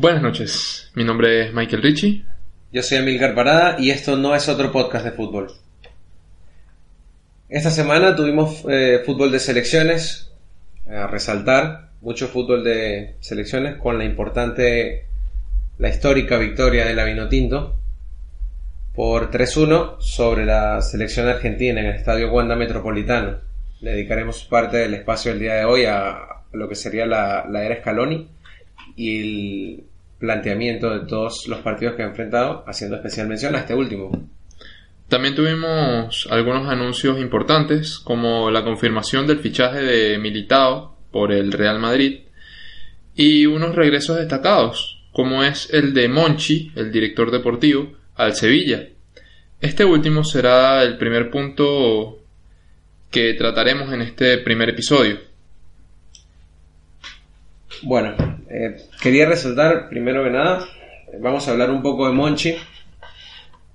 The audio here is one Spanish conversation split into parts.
Buenas noches, mi nombre es Michael Ritchie. Yo soy Emilcar Parada y esto no es otro podcast de fútbol. Esta semana tuvimos eh, fútbol de selecciones, a resaltar, mucho fútbol de selecciones con la importante, la histórica victoria de la Vinotinto por 3-1 sobre la selección argentina en el Estadio Wanda Metropolitano. Dedicaremos parte del espacio del día de hoy a lo que sería la, la era Scaloni y el planteamiento de todos los partidos que ha enfrentado, haciendo especial mención a este último. También tuvimos algunos anuncios importantes, como la confirmación del fichaje de Militao por el Real Madrid y unos regresos destacados, como es el de Monchi, el director deportivo, al Sevilla. Este último será el primer punto que trataremos en este primer episodio. Bueno, eh, quería resaltar primero que nada, vamos a hablar un poco de Monchi,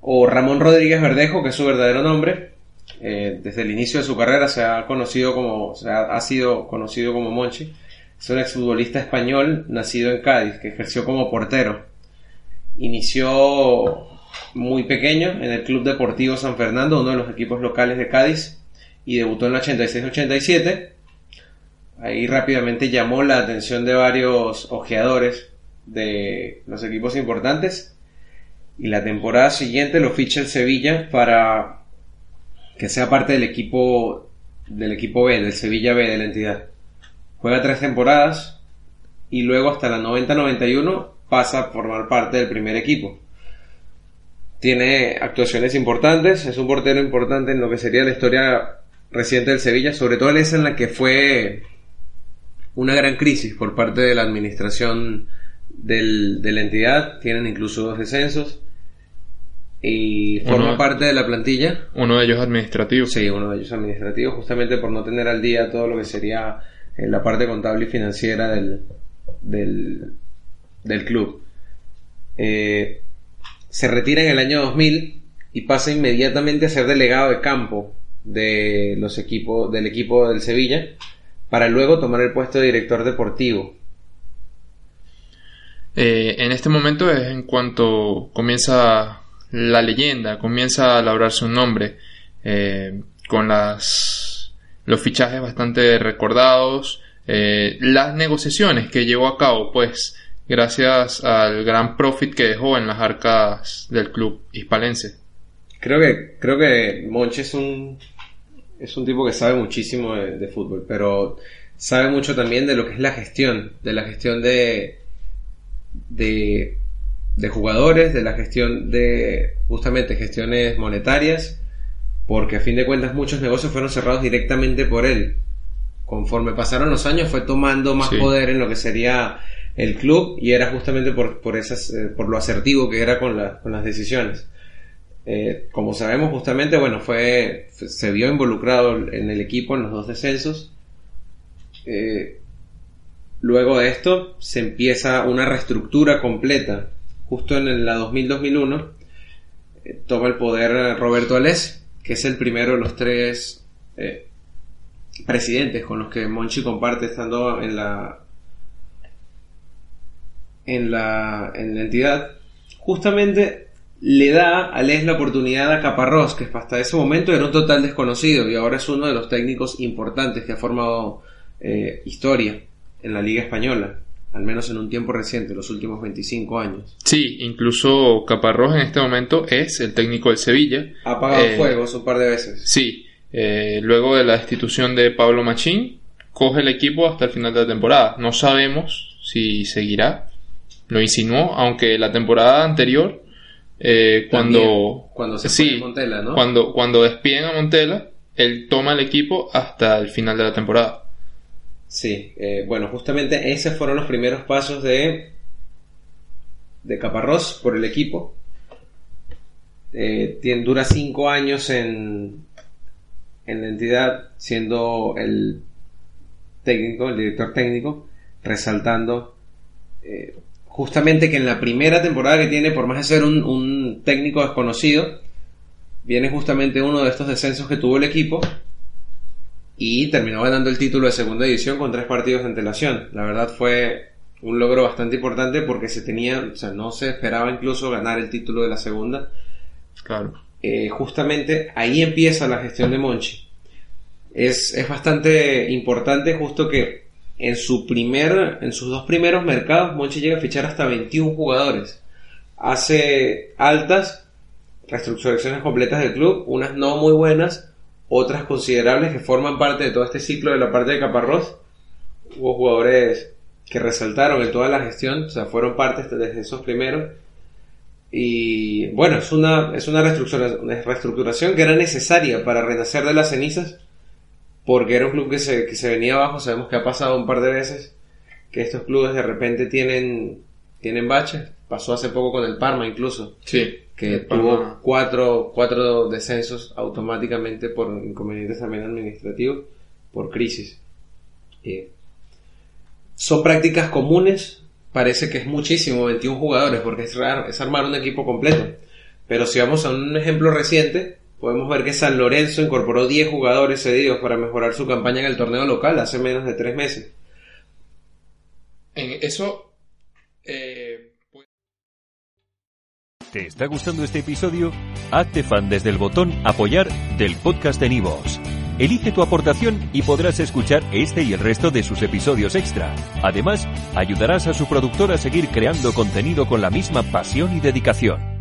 o Ramón Rodríguez Verdejo, que es su verdadero nombre. Eh, desde el inicio de su carrera se ha conocido como, ha sido conocido como Monchi. Es un exfutbolista español nacido en Cádiz, que ejerció como portero. Inició muy pequeño en el Club Deportivo San Fernando, uno de los equipos locales de Cádiz, y debutó en el 86-87 Ahí rápidamente llamó la atención de varios ojeadores de los equipos importantes. Y la temporada siguiente lo ficha el Sevilla para que sea parte del equipo del equipo B, del Sevilla B de la entidad. Juega tres temporadas y luego hasta la 90-91 pasa a formar parte del primer equipo. Tiene actuaciones importantes, es un portero importante en lo que sería la historia reciente del Sevilla, sobre todo en esa en la que fue una gran crisis por parte de la administración del, de la entidad, tienen incluso dos descensos y forma parte de la plantilla. Uno de ellos administrativo. Sí, uno de ellos administrativo, justamente por no tener al día todo lo que sería eh, la parte contable y financiera del, del, del club. Eh, se retira en el año 2000 y pasa inmediatamente a ser delegado de campo de los equipos del equipo del Sevilla para luego tomar el puesto de director deportivo. Eh, en este momento es en cuanto comienza la leyenda, comienza a labrarse un nombre, eh, con las, los fichajes bastante recordados, eh, las negociaciones que llevó a cabo, pues, gracias al gran profit que dejó en las arcas del club hispalense. Creo que, creo que Monche es un es un tipo que sabe muchísimo de, fútbol, pero sabe mucho también de lo que es la gestión, de la gestión de, de, de jugadores, de la gestión de justamente gestiones monetarias, porque a fin de cuentas muchos negocios fueron cerrados directamente por él. Conforme pasaron los años fue tomando más poder en lo que sería el club y era justamente por, por, esas, eh, por lo asertivo que era con, con las decisiones. Eh, como sabemos justamente, bueno, fue, se vio involucrado en el equipo en los dos descensos. Eh, luego de esto se empieza una reestructura completa. Justo en la 2000-2001 eh, toma el poder Roberto Alés, que es el primero de los tres presidentes con los que Monchi comparte estando en la en la, en la entidad. Justamente le da a Les la oportunidad a Caparrós, que hasta ese momento era un total desconocido y ahora es uno de los técnicos importantes que ha formado eh, historia en la Liga Española, al menos en un tiempo reciente, los últimos 25 años. Sí, incluso Caparrós en este momento es el técnico del Sevilla. Ha apagado eh, fuegos un par de veces. Sí, eh, luego de la destitución de Pablo Machín, coge el equipo hasta el final de la temporada. No sabemos si seguirá. Lo insinuó, aunque la temporada anterior eh, cuando, cuando se sí, Montela, ¿no? Cuando, cuando despiden a Montela, él toma el equipo hasta el final de la temporada. Sí, eh, bueno, justamente esos fueron los primeros pasos de, de Caparrós por el equipo. Eh, tiene, dura cinco años en, en la entidad, siendo el técnico, el director técnico, resaltando eh, justamente que en la primera temporada que tiene, por más de ser un, un técnico desconocido, viene justamente uno de estos descensos que tuvo el equipo y terminó ganando el título de segunda división con tres partidos de antelación. La verdad fue un logro bastante importante porque se tenía, o sea, no se esperaba incluso ganar el título de la segunda. Claro. Eh, justamente ahí empieza la gestión de Monchi. Es, es bastante importante justo que en su primer, en sus dos primeros mercados, Monchi llega a fichar hasta 21 jugadores. Hace altas reestructuraciones completas del club, unas no muy buenas, otras considerables que forman parte de todo este ciclo de la parte de Caparrós. Hubo jugadores que resaltaron en toda la gestión, o sea, fueron parte desde esos primeros. Y bueno, es una, es una reestructuración, una reestructuración que era necesaria para renacer de las cenizas, porque era un club que se, que se venía abajo, sabemos que ha pasado un par de veces, que estos clubes de repente tienen, tienen baches, pasó hace poco con el Parma incluso. Sí. que tuvo Parma. cuatro, cuatro descensos automáticamente por inconvenientes también administrativos, por crisis. Eh, son prácticas comunes, parece que es muchísimo, 21 jugadores, porque es, raro, es armar un equipo completo. Pero si vamos a un ejemplo reciente, podemos ver que San Lorenzo incorporó 10 jugadores cedidos para mejorar su campaña en el torneo local hace menos de 3 meses. En eso. eh, pues- ¿Te está gustando este episodio? Hazte fan desde el botón Apoyar del podcast de Nivos. Elige tu aportación y podrás escuchar este y el resto de sus episodios extra. Además, ayudarás a su productor a seguir creando contenido con la misma pasión y dedicación.